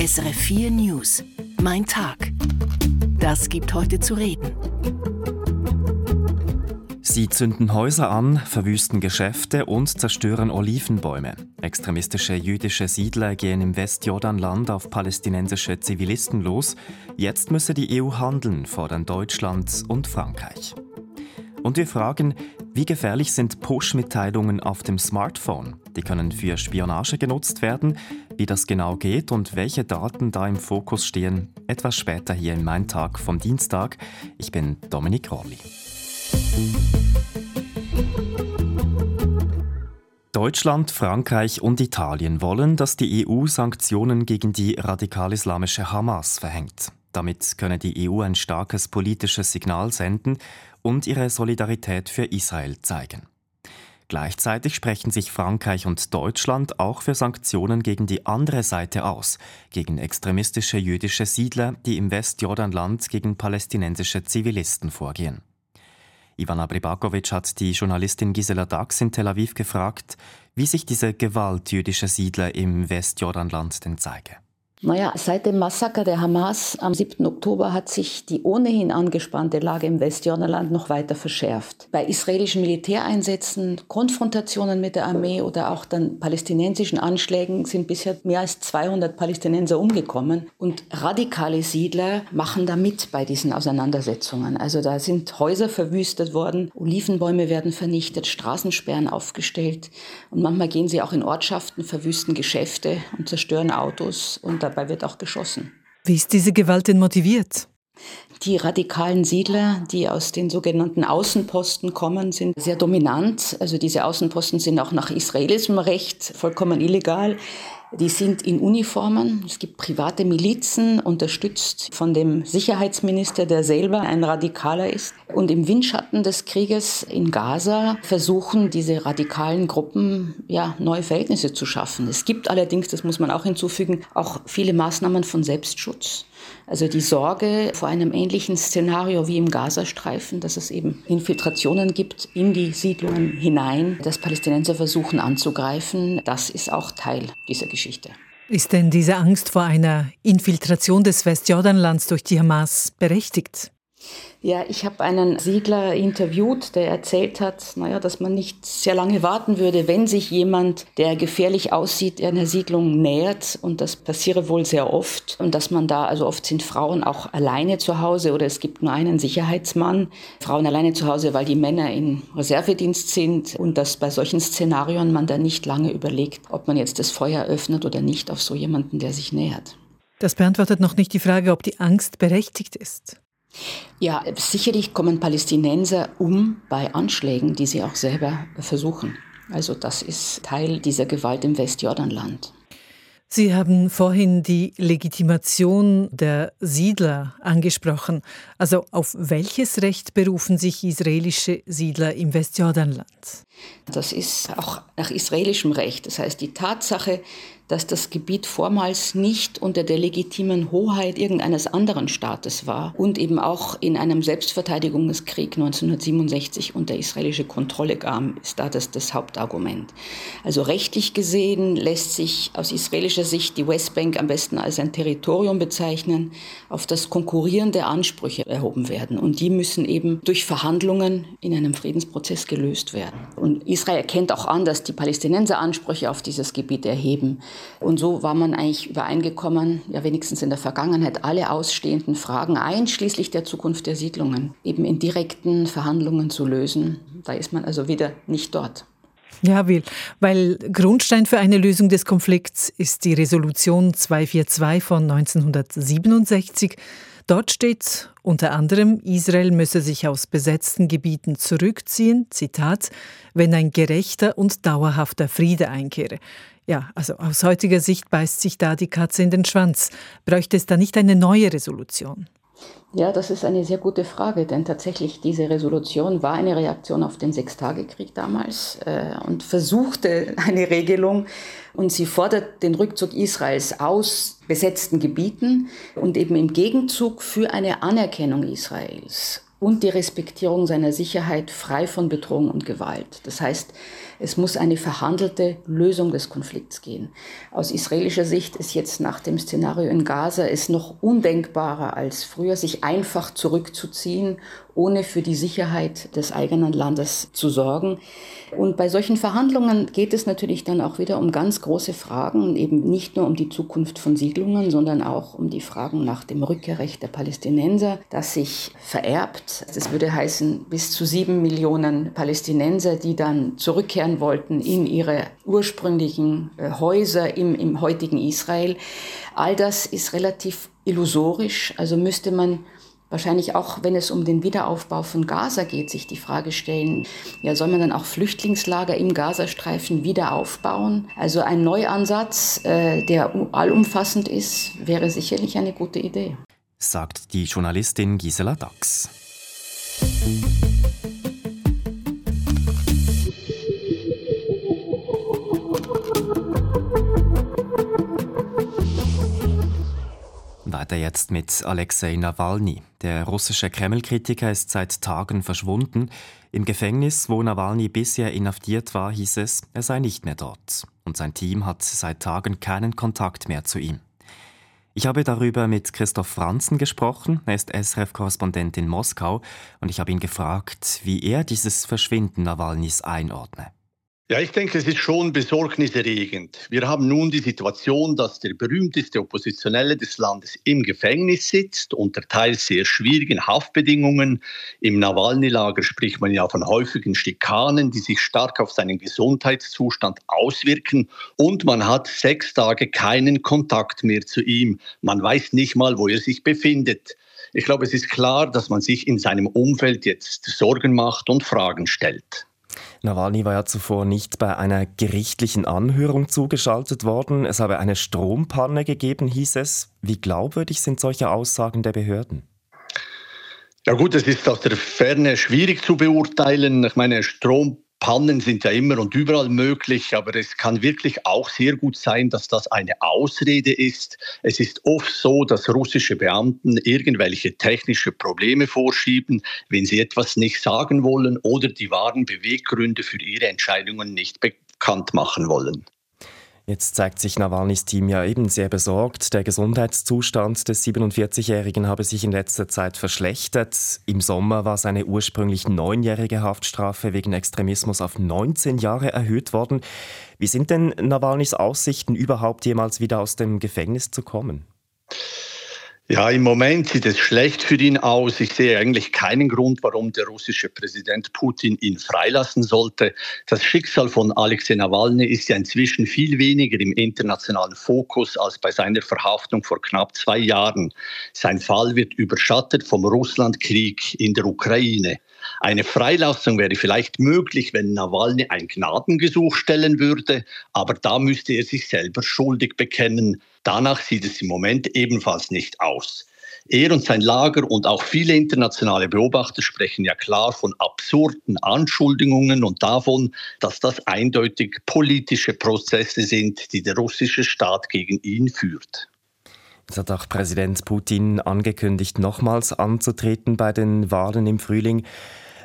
SRF 4 News. Mein Tag. Das gibt heute zu reden. Sie zünden Häuser an, verwüsten Geschäfte und zerstören Olivenbäume. Extremistische jüdische Siedler gehen im Westjordanland auf palästinensische Zivilisten los. Jetzt müsse die EU handeln, fordern Deutschland und Frankreich. Und wir fragen, wie gefährlich sind Push-Mitteilungen auf dem Smartphone? Die können für Spionage genutzt werden. Wie das genau geht und welche Daten da im Fokus stehen, etwas später hier in Mein Tag vom Dienstag. Ich bin Dominik Rolli. Deutschland, Frankreich und Italien wollen, dass die EU Sanktionen gegen die radikal-islamische Hamas verhängt. Damit könne die EU ein starkes politisches Signal senden und ihre Solidarität für Israel zeigen. Gleichzeitig sprechen sich Frankreich und Deutschland auch für Sanktionen gegen die andere Seite aus, gegen extremistische jüdische Siedler, die im Westjordanland gegen palästinensische Zivilisten vorgehen. Ivana Bribakovic hat die Journalistin Gisela Dax in Tel Aviv gefragt, wie sich diese Gewalt jüdischer Siedler im Westjordanland denn zeige. Naja, seit dem Massaker der Hamas am 7. Oktober hat sich die ohnehin angespannte Lage im Westjordanland noch weiter verschärft. Bei israelischen Militäreinsätzen, Konfrontationen mit der Armee oder auch dann palästinensischen Anschlägen sind bisher mehr als 200 Palästinenser umgekommen. Und radikale Siedler machen da mit bei diesen Auseinandersetzungen. Also da sind Häuser verwüstet worden, Olivenbäume werden vernichtet, Straßensperren aufgestellt. Und manchmal gehen sie auch in Ortschaften, verwüsten Geschäfte und zerstören Autos. Und dabei wird auch geschossen. Wie ist diese Gewalt denn motiviert? Die radikalen Siedler, die aus den sogenannten Außenposten kommen, sind sehr dominant. Also diese Außenposten sind auch nach israelischem Recht vollkommen illegal. Die sind in Uniformen. Es gibt private Milizen, unterstützt von dem Sicherheitsminister, der selber ein Radikaler ist. Und im Windschatten des Krieges in Gaza versuchen diese radikalen Gruppen ja, neue Verhältnisse zu schaffen. Es gibt allerdings, das muss man auch hinzufügen, auch viele Maßnahmen von Selbstschutz. Also die Sorge vor einem ähnlichen Szenario wie im Gazastreifen, dass es eben Infiltrationen gibt in die Siedlungen hinein, dass Palästinenser versuchen anzugreifen, das ist auch Teil dieser Geschichte. Ist denn diese Angst vor einer Infiltration des Westjordanlands durch die Hamas berechtigt? Ja, ich habe einen Siedler interviewt, der erzählt hat, naja, dass man nicht sehr lange warten würde, wenn sich jemand, der gefährlich aussieht, einer Siedlung nähert. Und das passiere wohl sehr oft. Und dass man da, also oft sind Frauen auch alleine zu Hause oder es gibt nur einen Sicherheitsmann. Frauen alleine zu Hause, weil die Männer in Reservedienst sind. Und dass bei solchen Szenarien man da nicht lange überlegt, ob man jetzt das Feuer öffnet oder nicht auf so jemanden, der sich nähert. Das beantwortet noch nicht die Frage, ob die Angst berechtigt ist. Ja, sicherlich kommen Palästinenser um bei Anschlägen, die sie auch selber versuchen. Also das ist Teil dieser Gewalt im Westjordanland. Sie haben vorhin die Legitimation der Siedler angesprochen. Also auf welches Recht berufen sich israelische Siedler im Westjordanland? Das ist auch nach israelischem Recht. Das heißt, die Tatsache, dass das Gebiet vormals nicht unter der legitimen Hoheit irgendeines anderen Staates war und eben auch in einem Selbstverteidigungskrieg 1967 unter israelische Kontrolle kam, ist da das, das Hauptargument. Also rechtlich gesehen lässt sich aus israelischer Sicht die Westbank am besten als ein Territorium bezeichnen, auf das konkurrierende Ansprüche erhoben werden. Und die müssen eben durch Verhandlungen in einem Friedensprozess gelöst werden. Und Israel erkennt auch an, dass die Palästinenser Ansprüche auf dieses Gebiet erheben. Und so war man eigentlich übereingekommen, ja wenigstens in der Vergangenheit, alle ausstehenden Fragen, einschließlich der Zukunft der Siedlungen, eben in direkten Verhandlungen zu lösen. Da ist man also wieder nicht dort. Ja, Will, weil Grundstein für eine Lösung des Konflikts ist die Resolution 242 von 1967. Dort steht unter anderem, Israel müsse sich aus besetzten Gebieten zurückziehen, Zitat, wenn ein gerechter und dauerhafter Friede einkehre. Ja, also aus heutiger Sicht beißt sich da die Katze in den Schwanz. Bräuchte es da nicht eine neue Resolution? Ja, das ist eine sehr gute Frage, denn tatsächlich diese Resolution war eine Reaktion auf den Sechstagekrieg damals äh, und versuchte eine Regelung und sie fordert den Rückzug Israels aus besetzten Gebieten und eben im Gegenzug für eine Anerkennung Israels und die Respektierung seiner Sicherheit frei von Bedrohung und Gewalt. Das heißt, Es muss eine verhandelte Lösung des Konflikts gehen. Aus israelischer Sicht ist jetzt nach dem Szenario in Gaza es noch undenkbarer als früher, sich einfach zurückzuziehen, ohne für die Sicherheit des eigenen Landes zu sorgen. Und bei solchen Verhandlungen geht es natürlich dann auch wieder um ganz große Fragen, eben nicht nur um die Zukunft von Siedlungen, sondern auch um die Fragen nach dem Rückkehrrecht der Palästinenser, das sich vererbt. Das würde heißen, bis zu sieben Millionen Palästinenser, die dann zurückkehren wollten in ihre ursprünglichen äh, Häuser im, im heutigen Israel. All das ist relativ illusorisch, also müsste man wahrscheinlich auch, wenn es um den Wiederaufbau von Gaza geht, sich die Frage stellen, ja, soll man dann auch Flüchtlingslager im Gazastreifen wieder aufbauen? Also ein Neuansatz, äh, der allumfassend ist, wäre sicherlich eine gute Idee. Sagt die Journalistin Gisela Dax. Weiter jetzt mit Alexei Nawalny. Der russische Kreml-Kritiker ist seit Tagen verschwunden. Im Gefängnis, wo Nawalny bisher inhaftiert war, hieß es, er sei nicht mehr dort. Und sein Team hat seit Tagen keinen Kontakt mehr zu ihm. Ich habe darüber mit Christoph Franzen gesprochen. Er ist SRF-Korrespondent in Moskau. Und ich habe ihn gefragt, wie er dieses Verschwinden Nawalnys einordne. Ja, ich denke, es ist schon besorgniserregend. Wir haben nun die Situation, dass der berühmteste Oppositionelle des Landes im Gefängnis sitzt, unter teils sehr schwierigen Haftbedingungen. Im Nawalny-Lager spricht man ja von häufigen Schikanen, die sich stark auf seinen Gesundheitszustand auswirken. Und man hat sechs Tage keinen Kontakt mehr zu ihm. Man weiß nicht mal, wo er sich befindet. Ich glaube, es ist klar, dass man sich in seinem Umfeld jetzt Sorgen macht und Fragen stellt. Nawalny war ja zuvor nicht bei einer gerichtlichen Anhörung zugeschaltet worden. Es habe eine Strompanne gegeben, hieß es. Wie glaubwürdig sind solche Aussagen der Behörden? Ja gut, es ist aus der Ferne schwierig zu beurteilen. Ich meine, Strom Pannen sind ja immer und überall möglich, aber es kann wirklich auch sehr gut sein, dass das eine Ausrede ist. Es ist oft so, dass russische Beamten irgendwelche technische Probleme vorschieben, wenn sie etwas nicht sagen wollen oder die wahren Beweggründe für ihre Entscheidungen nicht bekannt machen wollen. Jetzt zeigt sich Nawalnys Team ja eben sehr besorgt. Der Gesundheitszustand des 47-Jährigen habe sich in letzter Zeit verschlechtert. Im Sommer war seine ursprünglich neunjährige Haftstrafe wegen Extremismus auf 19 Jahre erhöht worden. Wie sind denn Nawalnys Aussichten, überhaupt jemals wieder aus dem Gefängnis zu kommen? Ja, im Moment sieht es schlecht für ihn aus. Ich sehe eigentlich keinen Grund, warum der russische Präsident Putin ihn freilassen sollte. Das Schicksal von Alexei Nawalny ist ja inzwischen viel weniger im internationalen Fokus als bei seiner Verhaftung vor knapp zwei Jahren. Sein Fall wird überschattet vom Russlandkrieg in der Ukraine. Eine Freilassung wäre vielleicht möglich, wenn Nawalny ein Gnadengesuch stellen würde, aber da müsste er sich selber schuldig bekennen. Danach sieht es im Moment ebenfalls nicht aus. Er und sein Lager und auch viele internationale Beobachter sprechen ja klar von absurden Anschuldigungen und davon, dass das eindeutig politische Prozesse sind, die der russische Staat gegen ihn führt. Es hat auch Präsident Putin angekündigt, nochmals anzutreten bei den Wahlen im Frühling.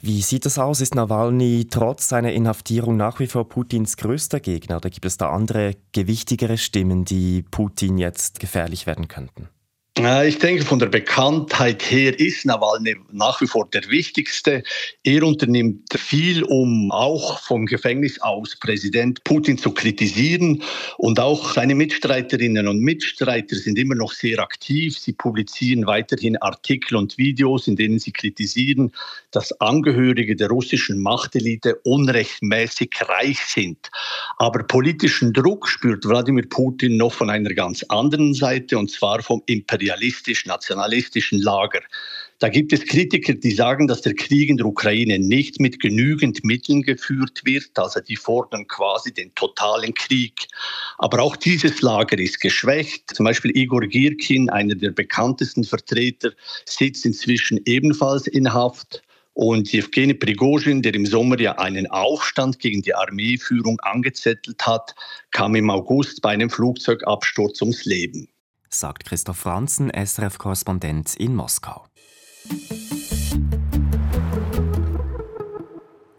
Wie sieht es aus? Ist Nawalny trotz seiner Inhaftierung nach wie vor Putins größter Gegner? Oder gibt es da andere, gewichtigere Stimmen, die Putin jetzt gefährlich werden könnten? Ich denke, von der Bekanntheit her ist Nawalny nach wie vor der wichtigste. Er unternimmt viel, um auch vom Gefängnis aus Präsident Putin zu kritisieren. Und auch seine Mitstreiterinnen und Mitstreiter sind immer noch sehr aktiv. Sie publizieren weiterhin Artikel und Videos, in denen sie kritisieren, dass Angehörige der russischen Machtelite unrechtmäßig reich sind. Aber politischen Druck spürt Wladimir Putin noch von einer ganz anderen Seite, und zwar vom Imperialismus imperialistisch-nationalistischen Lager. Da gibt es Kritiker, die sagen, dass der Krieg in der Ukraine nicht mit genügend Mitteln geführt wird. Also die fordern quasi den totalen Krieg. Aber auch dieses Lager ist geschwächt. Zum Beispiel Igor Girkin, einer der bekanntesten Vertreter, sitzt inzwischen ebenfalls in Haft. Und Jewgeni Prigozhin, der im Sommer ja einen Aufstand gegen die Armeeführung angezettelt hat, kam im August bei einem Flugzeugabsturz ums Leben sagt Christoph Franzen, SRF-Korrespondent in Moskau.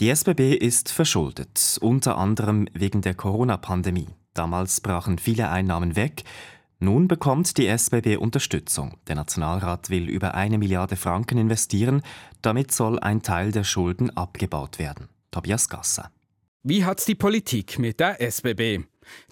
Die SBB ist verschuldet, unter anderem wegen der Corona-Pandemie. Damals brachen viele Einnahmen weg. Nun bekommt die SBB Unterstützung. Der Nationalrat will über eine Milliarde Franken investieren. Damit soll ein Teil der Schulden abgebaut werden. Tobias Gasser. Wie hat's die Politik mit der SBB?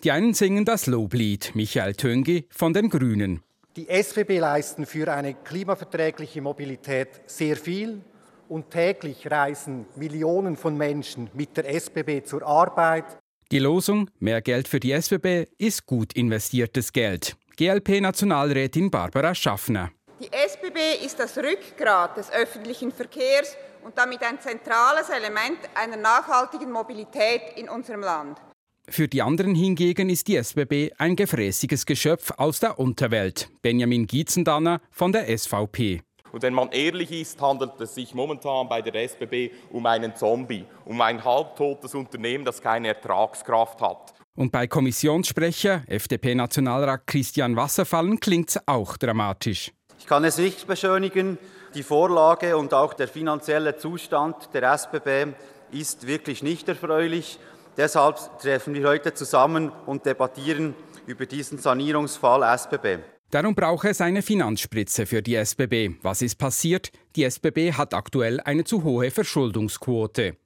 Die einen singen das Loblied, Michael Töngi von den Grünen. Die SBB leisten für eine klimaverträgliche Mobilität sehr viel und täglich reisen Millionen von Menschen mit der SBB zur Arbeit. Die Losung Mehr Geld für die SBB ist gut investiertes Geld. GLP-Nationalrätin Barbara Schaffner. Die SBB ist das Rückgrat des öffentlichen Verkehrs und damit ein zentrales Element einer nachhaltigen Mobilität in unserem Land. Für die anderen hingegen ist die SBB ein gefräßiges Geschöpf aus der Unterwelt. Benjamin Gietzendanner von der SVP. Und wenn man ehrlich ist, handelt es sich momentan bei der SBB um einen Zombie, um ein halbtotes Unternehmen, das keine Ertragskraft hat. Und bei Kommissionssprecher, FDP-Nationalrat Christian Wasserfallen, klingt es auch dramatisch. Ich kann es nicht beschönigen. Die Vorlage und auch der finanzielle Zustand der SBB ist wirklich nicht erfreulich. Deshalb treffen wir heute zusammen und debattieren über diesen Sanierungsfall SBB. Darum braucht es eine Finanzspritze für die SBB. Was ist passiert? Die SBB hat aktuell eine zu hohe Verschuldungsquote.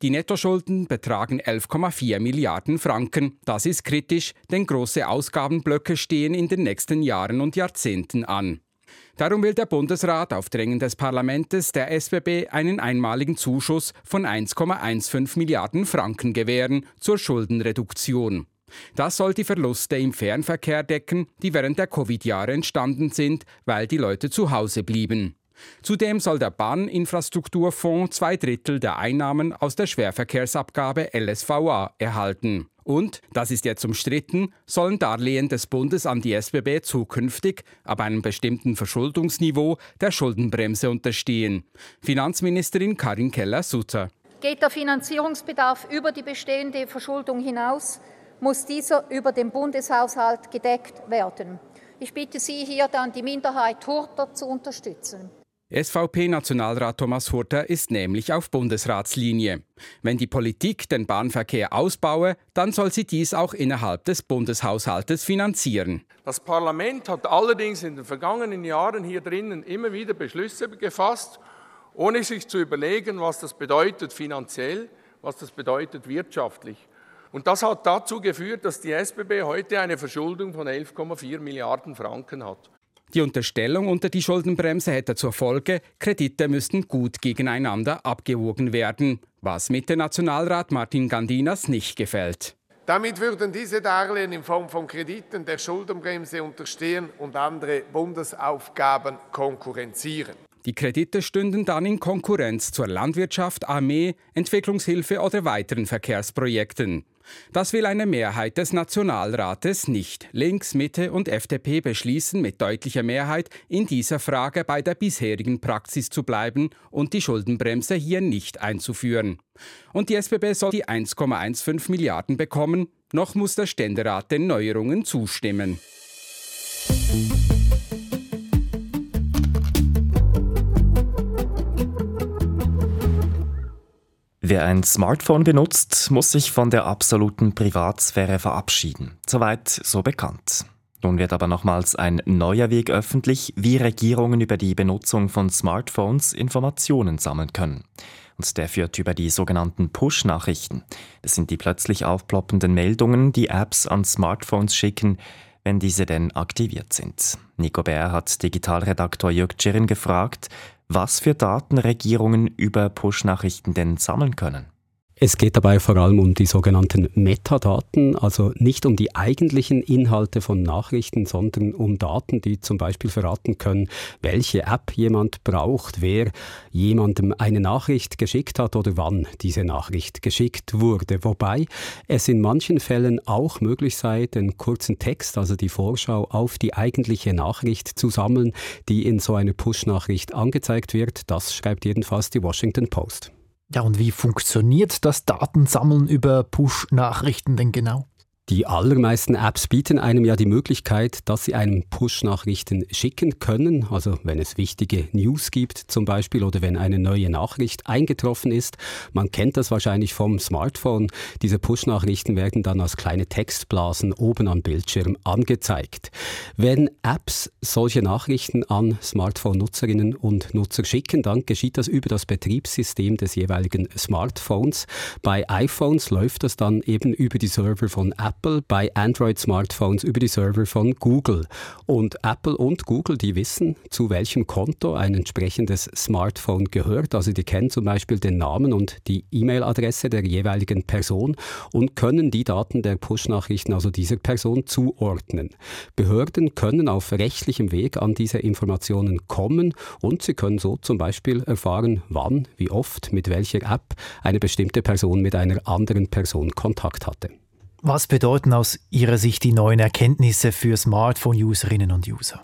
Die Nettoschulden betragen 11,4 Milliarden Franken. Das ist kritisch, denn große Ausgabenblöcke stehen in den nächsten Jahren und Jahrzehnten an. Darum will der Bundesrat auf Drängen des Parlaments der SBB einen einmaligen Zuschuss von 1,15 Milliarden Franken gewähren zur Schuldenreduktion. Das soll die Verluste im Fernverkehr decken, die während der Covid-Jahre entstanden sind, weil die Leute zu Hause blieben. Zudem soll der Bahninfrastrukturfonds zwei Drittel der Einnahmen aus der Schwerverkehrsabgabe LSVA erhalten. Und, das ist jetzt umstritten, sollen Darlehen des Bundes an die SBB zukünftig ab einem bestimmten Verschuldungsniveau der Schuldenbremse unterstehen. Finanzministerin Karin Keller-Sutter. Geht der Finanzierungsbedarf über die bestehende Verschuldung hinaus, muss dieser über den Bundeshaushalt gedeckt werden. Ich bitte Sie hier dann die Minderheit Hurter zu unterstützen. SVP-Nationalrat Thomas Hurter ist nämlich auf Bundesratslinie. Wenn die Politik den Bahnverkehr ausbaue, dann soll sie dies auch innerhalb des Bundeshaushaltes finanzieren. Das Parlament hat allerdings in den vergangenen Jahren hier drinnen immer wieder Beschlüsse gefasst, ohne sich zu überlegen, was das bedeutet finanziell, was das bedeutet wirtschaftlich. Und das hat dazu geführt, dass die SBB heute eine Verschuldung von 11,4 Milliarden Franken hat. Die Unterstellung unter die Schuldenbremse hätte zur Folge, Kredite müssten gut gegeneinander abgewogen werden, was Mitte-Nationalrat Martin Gandinas nicht gefällt. Damit würden diese Darlehen in Form von Krediten der Schuldenbremse unterstehen und andere Bundesaufgaben konkurrenzieren. Die Kredite stünden dann in Konkurrenz zur Landwirtschaft, Armee, Entwicklungshilfe oder weiteren Verkehrsprojekten. Das will eine Mehrheit des Nationalrates nicht. Links, Mitte und FDP beschließen mit deutlicher Mehrheit, in dieser Frage bei der bisherigen Praxis zu bleiben und die Schuldenbremse hier nicht einzuführen. Und die SBB soll die 1,15 Milliarden bekommen, noch muss der Ständerat den Neuerungen zustimmen. Wer ein Smartphone benutzt, muss sich von der absoluten Privatsphäre verabschieden. Soweit so bekannt. Nun wird aber nochmals ein neuer Weg öffentlich, wie Regierungen über die Benutzung von Smartphones Informationen sammeln können. Und der führt über die sogenannten Push-Nachrichten. Das sind die plötzlich aufploppenden Meldungen, die Apps an Smartphones schicken, wenn diese denn aktiviert sind. Nico Bär hat Digitalredaktor Jörg Tschirin gefragt, was für Daten Regierungen über Push-Nachrichten denn sammeln können. Es geht dabei vor allem um die sogenannten Metadaten, also nicht um die eigentlichen Inhalte von Nachrichten, sondern um Daten, die zum Beispiel verraten können, welche App jemand braucht, wer jemandem eine Nachricht geschickt hat oder wann diese Nachricht geschickt wurde. Wobei es in manchen Fällen auch möglich sei, den kurzen Text, also die Vorschau auf die eigentliche Nachricht zu sammeln, die in so einer Push-Nachricht angezeigt wird. Das schreibt jedenfalls die Washington Post. Ja, und wie funktioniert das Datensammeln über Push-Nachrichten denn genau? Die allermeisten Apps bieten einem ja die Möglichkeit, dass sie einem Push-Nachrichten schicken können. Also wenn es wichtige News gibt zum Beispiel oder wenn eine neue Nachricht eingetroffen ist. Man kennt das wahrscheinlich vom Smartphone. Diese Push-Nachrichten werden dann als kleine Textblasen oben am Bildschirm angezeigt. Wenn Apps solche Nachrichten an Smartphone-Nutzerinnen und Nutzer schicken, dann geschieht das über das Betriebssystem des jeweiligen Smartphones. Bei iPhones läuft das dann eben über die Server von Apple Apple bei Android-Smartphones über die Server von Google. Und Apple und Google, die wissen, zu welchem Konto ein entsprechendes Smartphone gehört. Also die kennen zum Beispiel den Namen und die E-Mail-Adresse der jeweiligen Person und können die Daten der Push-Nachrichten also dieser Person zuordnen. Behörden können auf rechtlichem Weg an diese Informationen kommen und sie können so zum Beispiel erfahren, wann, wie oft, mit welcher App eine bestimmte Person mit einer anderen Person Kontakt hatte. Was bedeuten aus Ihrer Sicht die neuen Erkenntnisse für Smartphone-Userinnen und User?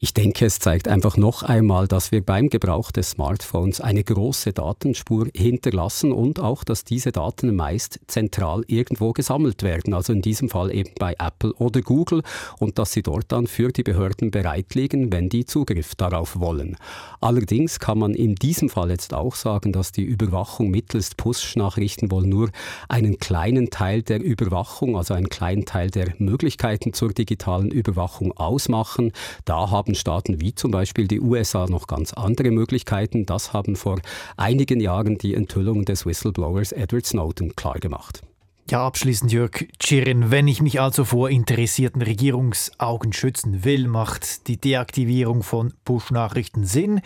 Ich denke, es zeigt einfach noch einmal, dass wir beim Gebrauch des Smartphones eine große Datenspur hinterlassen und auch, dass diese Daten meist zentral irgendwo gesammelt werden, also in diesem Fall eben bei Apple oder Google und dass sie dort dann für die Behörden bereitlegen, wenn die Zugriff darauf wollen. Allerdings kann man in diesem Fall jetzt auch sagen, dass die Überwachung mittels Push-Nachrichten wohl nur einen kleinen Teil der Überwachung, also einen kleinen Teil der Möglichkeiten zur digitalen Überwachung ausmachen. Da haben haben Staaten wie zum Beispiel die USA noch ganz andere Möglichkeiten. Das haben vor einigen Jahren die Enthüllungen des Whistleblowers Edward Snowden klargemacht. Ja, abschließend Jörg Tschirin, wenn ich mich also vor interessierten Regierungsaugen schützen will, macht die Deaktivierung von Push-Nachrichten Sinn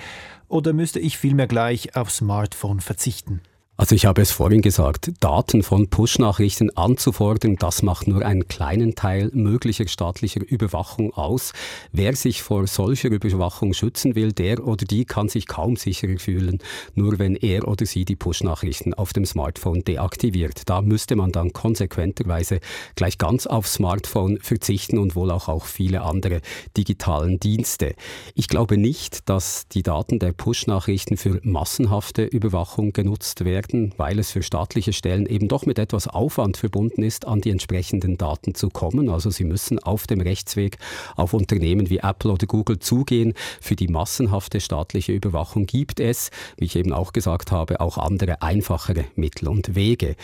oder müsste ich vielmehr gleich aufs Smartphone verzichten? Also ich habe es vorhin gesagt, Daten von Push-Nachrichten anzufordern, das macht nur einen kleinen Teil möglicher staatlicher Überwachung aus. Wer sich vor solcher Überwachung schützen will, der oder die kann sich kaum sicherer fühlen, nur wenn er oder sie die Push-Nachrichten auf dem Smartphone deaktiviert. Da müsste man dann konsequenterweise gleich ganz aufs Smartphone verzichten und wohl auch auf viele andere digitalen Dienste. Ich glaube nicht, dass die Daten der Push-Nachrichten für massenhafte Überwachung genutzt werden werden, weil es für staatliche Stellen eben doch mit etwas Aufwand verbunden ist, an die entsprechenden Daten zu kommen. Also sie müssen auf dem Rechtsweg auf Unternehmen wie Apple oder Google zugehen. Für die massenhafte staatliche Überwachung gibt es, wie ich eben auch gesagt habe, auch andere einfachere Mittel und Wege.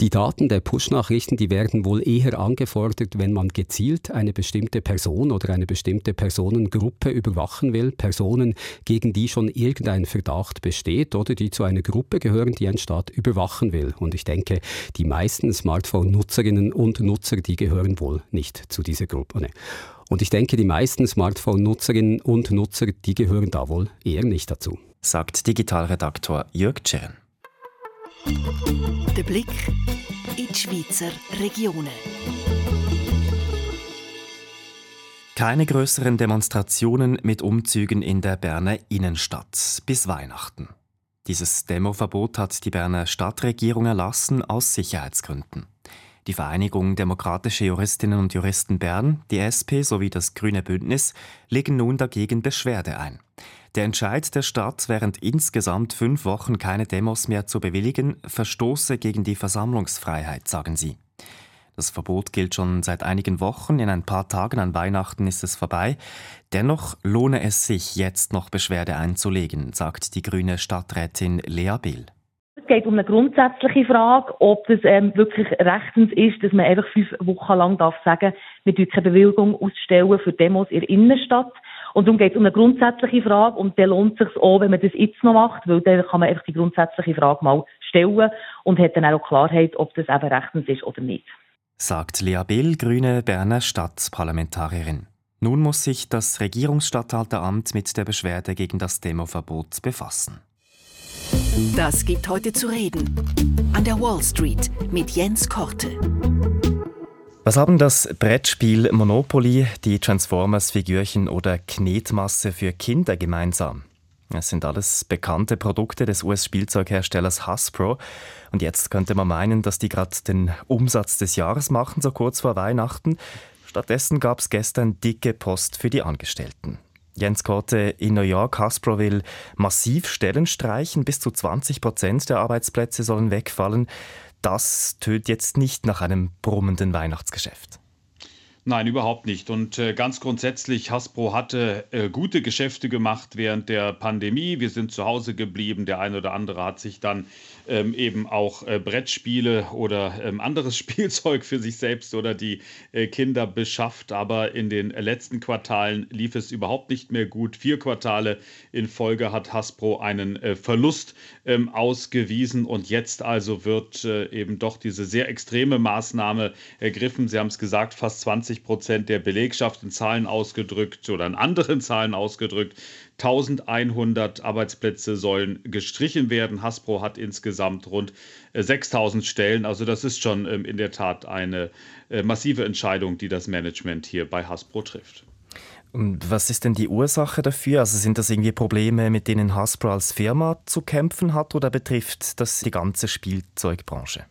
Die Daten der Push-Nachrichten, die werden wohl eher angefordert, wenn man gezielt eine bestimmte Person oder eine bestimmte Personengruppe überwachen will. Personen, gegen die schon irgendein Verdacht besteht oder die zu einer Gruppe gehören, die ein Staat überwachen will. Und ich denke, die meisten Smartphone-Nutzerinnen und Nutzer, die gehören wohl nicht zu dieser Gruppe. Und ich denke, die meisten Smartphone-Nutzerinnen und Nutzer, die gehören da wohl eher nicht dazu. Sagt Digitalredaktor Jörg Tschern. Der Blick in die Schweizer Regionen. Keine größeren Demonstrationen mit Umzügen in der Berner Innenstadt bis Weihnachten. Dieses Demoverbot hat die Berner Stadtregierung erlassen aus Sicherheitsgründen. Die Vereinigung Demokratische Juristinnen und Juristen Bern, die SP sowie das Grüne Bündnis legen nun dagegen Beschwerde ein. Der Entscheid der Stadt, während insgesamt fünf Wochen keine Demos mehr zu bewilligen, verstoße gegen die Versammlungsfreiheit, sagen sie. Das Verbot gilt schon seit einigen Wochen. In ein paar Tagen an Weihnachten ist es vorbei. Dennoch lohne es sich, jetzt noch Beschwerde einzulegen, sagt die grüne Stadträtin Lea Bill. Es geht um eine grundsätzliche Frage, ob es ähm, wirklich rechtens ist, dass man einfach fünf Wochen lang darf sagen, wir dürfen keine Bewilligung ausstellen für Demos in der Innenstadt. Und darum geht es um eine grundsätzliche Frage und dann lohnt es sich auch, wenn man das jetzt noch macht, weil dann kann man einfach die grundsätzliche Frage mal stellen und hat dann auch Klarheit, ob das eben rechtens ist oder nicht sagt Lea Bill, grüne Berner Stadtparlamentarierin. Nun muss sich das Regierungsstatthalteramt mit der Beschwerde gegen das Demoverbot befassen. Das gibt heute zu reden. An der Wall Street mit Jens Korte. Was haben das Brettspiel Monopoly, die Transformers-Figürchen oder Knetmasse für Kinder gemeinsam? Es sind alles bekannte Produkte des US-Spielzeugherstellers Hasbro. Und jetzt könnte man meinen, dass die gerade den Umsatz des Jahres machen, so kurz vor Weihnachten. Stattdessen gab es gestern dicke Post für die Angestellten. Jens Korte in New York, Hasbro will massiv Stellen streichen, bis zu 20 Prozent der Arbeitsplätze sollen wegfallen. das tönt jetzt nicht nach einem brummenden Weihnachtsgeschäft. Nein, überhaupt nicht. Und äh, ganz grundsätzlich, Hasbro hatte äh, gute Geschäfte gemacht während der Pandemie. Wir sind zu Hause geblieben. Der eine oder andere hat sich dann ähm, eben auch äh, Brettspiele oder ähm, anderes Spielzeug für sich selbst oder die Kinder beschafft. Aber in den letzten Quartalen lief es überhaupt nicht mehr gut. Vier Quartale in Folge hat Hasbro einen Verlust ähm, ausgewiesen und jetzt also wird eben doch diese sehr extreme Maßnahme ergriffen. Sie haben es gesagt, fast 20 Prozent der Belegschaft in Zahlen ausgedrückt oder in anderen Zahlen ausgedrückt 1100 Arbeitsplätze sollen gestrichen werden. Hasbro hat insgesamt rund 6000 äh, Stellen. Also das ist schon ähm, in der Tat eine äh, massive Entscheidung, die das Management hier bei Hasbro trifft. Und was ist denn die Ursache dafür? Also sind das irgendwie Probleme, mit denen Hasbro als Firma zu kämpfen hat oder betrifft das die ganze Spielzeugbranche?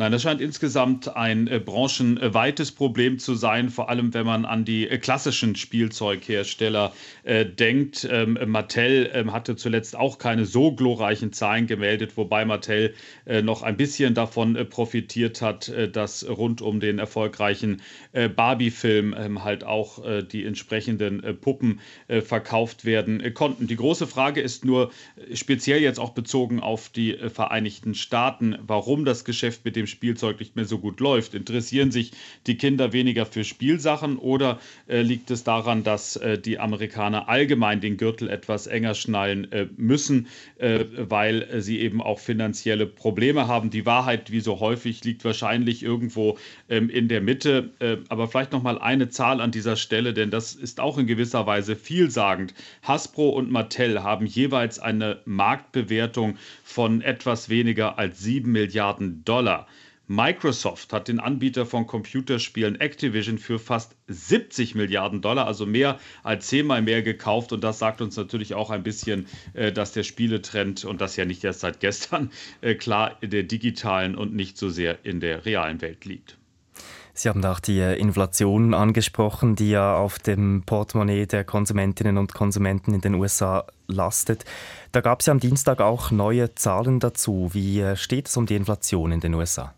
Nein, das scheint insgesamt ein äh, branchenweites Problem zu sein, vor allem wenn man an die äh, klassischen Spielzeughersteller äh, denkt. Ähm, Mattel ähm, hatte zuletzt auch keine so glorreichen Zahlen gemeldet, wobei Mattel äh, noch ein bisschen davon äh, profitiert hat, äh, dass rund um den erfolgreichen Barbie-Film ähm, halt auch die entsprechenden Puppen verkauft werden konnten. Die große Frage ist nur speziell jetzt auch bezogen auf die Vereinigten Staaten, warum das Geschäft mit dem Spielzeug nicht mehr so gut läuft? Interessieren sich die Kinder weniger für Spielsachen oder äh, liegt es daran, dass äh, die Amerikaner allgemein den Gürtel etwas enger schnallen äh, müssen, äh, weil sie eben auch finanzielle Probleme haben? Die Wahrheit, wie so häufig, liegt wahrscheinlich irgendwo ähm, in der Mitte. Äh, aber vielleicht noch mal eine Zahl an dieser Stelle, denn das ist auch in gewisser Weise vielsagend. Hasbro und Mattel haben jeweils eine Marktbewertung von etwas weniger als 7 Milliarden Dollar. Microsoft hat den Anbieter von Computerspielen Activision für fast 70 Milliarden Dollar, also mehr als zehnmal mehr gekauft. Und das sagt uns natürlich auch ein bisschen, äh, dass der Spieletrend, und das ja nicht erst seit gestern, äh, klar in der digitalen und nicht so sehr in der realen Welt liegt. Sie haben auch die äh, Inflation angesprochen, die ja auf dem Portemonnaie der Konsumentinnen und Konsumenten in den USA lastet. Da gab es ja am Dienstag auch neue Zahlen dazu. Wie steht es um die Inflation in den USA?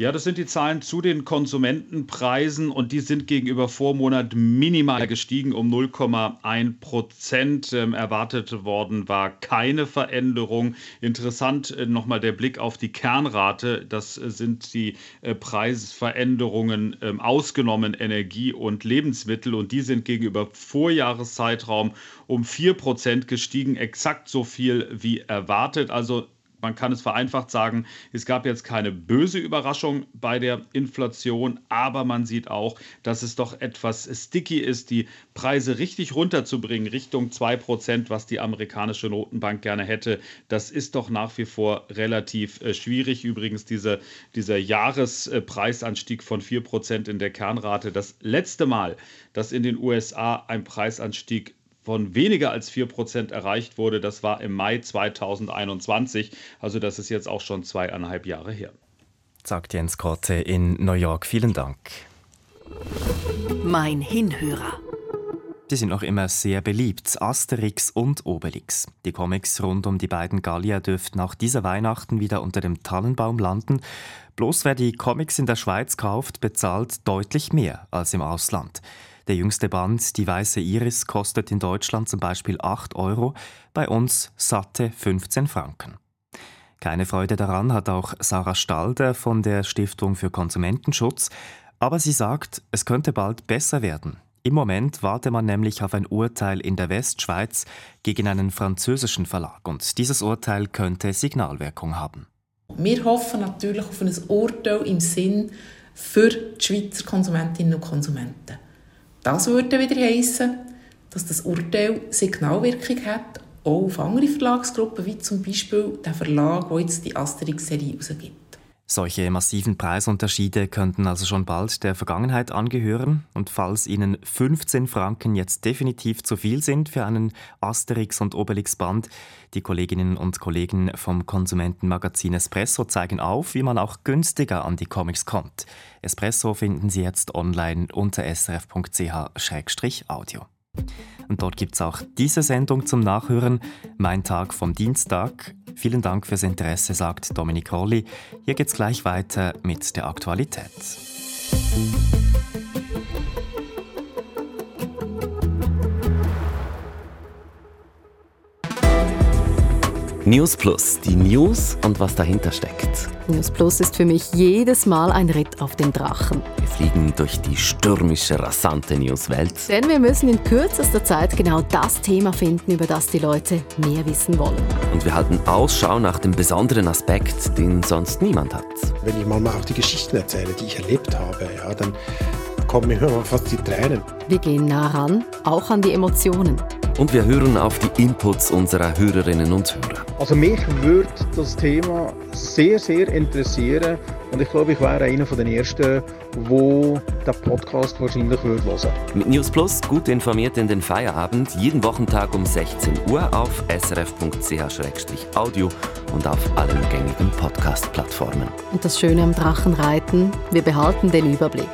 Ja, das sind die Zahlen zu den Konsumentenpreisen und die sind gegenüber Vormonat minimal gestiegen um 0,1 Prozent. Ähm, erwartet worden war keine Veränderung. Interessant äh, nochmal der Blick auf die Kernrate. Das äh, sind die äh, Preisveränderungen äh, ausgenommen Energie und Lebensmittel und die sind gegenüber Vorjahreszeitraum um 4 Prozent gestiegen. Exakt so viel wie erwartet. Also man kann es vereinfacht sagen, es gab jetzt keine böse Überraschung bei der Inflation, aber man sieht auch, dass es doch etwas sticky ist, die Preise richtig runterzubringen, Richtung 2%, was die amerikanische Notenbank gerne hätte. Das ist doch nach wie vor relativ äh, schwierig. Übrigens, diese, dieser Jahrespreisanstieg von 4% in der Kernrate, das letzte Mal, dass in den USA ein Preisanstieg von weniger als 4% erreicht wurde. Das war im Mai 2021. Also das ist jetzt auch schon zweieinhalb Jahre her. Sagt Jens Korte in New York. Vielen Dank. Mein Hinhörer. Die sind noch immer sehr beliebt, Asterix und Obelix. Die Comics rund um die beiden Gallier dürften auch diese Weihnachten wieder unter dem Tannenbaum landen. Bloß wer die Comics in der Schweiz kauft, bezahlt deutlich mehr als im Ausland. Der jüngste Band, Die Weiße Iris, kostet in Deutschland zum Beispiel 8 Euro, bei uns satte 15 Franken. Keine Freude daran hat auch Sarah Stalder von der Stiftung für Konsumentenschutz, aber sie sagt, es könnte bald besser werden. Im Moment warte man nämlich auf ein Urteil in der Westschweiz gegen einen französischen Verlag und dieses Urteil könnte Signalwirkung haben. Wir hoffen natürlich auf ein Urteil im Sinn für die Schweizer Konsumentinnen und Konsumenten. Das würde wieder heissen, dass das Urteil Signalwirkung hat, auch auf andere Verlagsgruppen, wie zum Beispiel der Verlag, der jetzt die Asterix-Serie herausgibt. Solche massiven Preisunterschiede könnten also schon bald der Vergangenheit angehören. Und falls Ihnen 15 Franken jetzt definitiv zu viel sind für einen Asterix- und Obelix-Band, die Kolleginnen und Kollegen vom Konsumentenmagazin Espresso zeigen auf, wie man auch günstiger an die Comics kommt. Espresso finden Sie jetzt online unter srf.ch-audio. Und dort gibt es auch diese Sendung zum Nachhören, Mein Tag vom Dienstag. Vielen Dank fürs Interesse, sagt Dominik Rolli. Hier geht's gleich weiter mit der Aktualität. News Plus, die News und was dahinter steckt. News Plus ist für mich jedes Mal ein Ritt auf den Drachen. Wir fliegen durch die stürmische, rasante Newswelt. Denn wir müssen in kürzester Zeit genau das Thema finden, über das die Leute mehr wissen wollen. Und wir halten Ausschau nach dem besonderen Aspekt, den sonst niemand hat. Wenn ich mal auch die Geschichten erzähle, die ich erlebt habe, ja, dann kommen mir fast die Tränen. Wir gehen nah ran, auch an die Emotionen. Und wir hören auf die Inputs unserer Hörerinnen und Hörer. Also mich würde das Thema sehr, sehr interessieren und ich glaube, ich wäre einer von den Ersten, wo der Podcast wahrscheinlich würde hören. Mit News Plus gut informiert in den Feierabend, jeden Wochentag um 16 Uhr auf srf.ch-audio und auf allen gängigen Podcast-Plattformen. Und das Schöne am Drachenreiten, wir behalten den Überblick.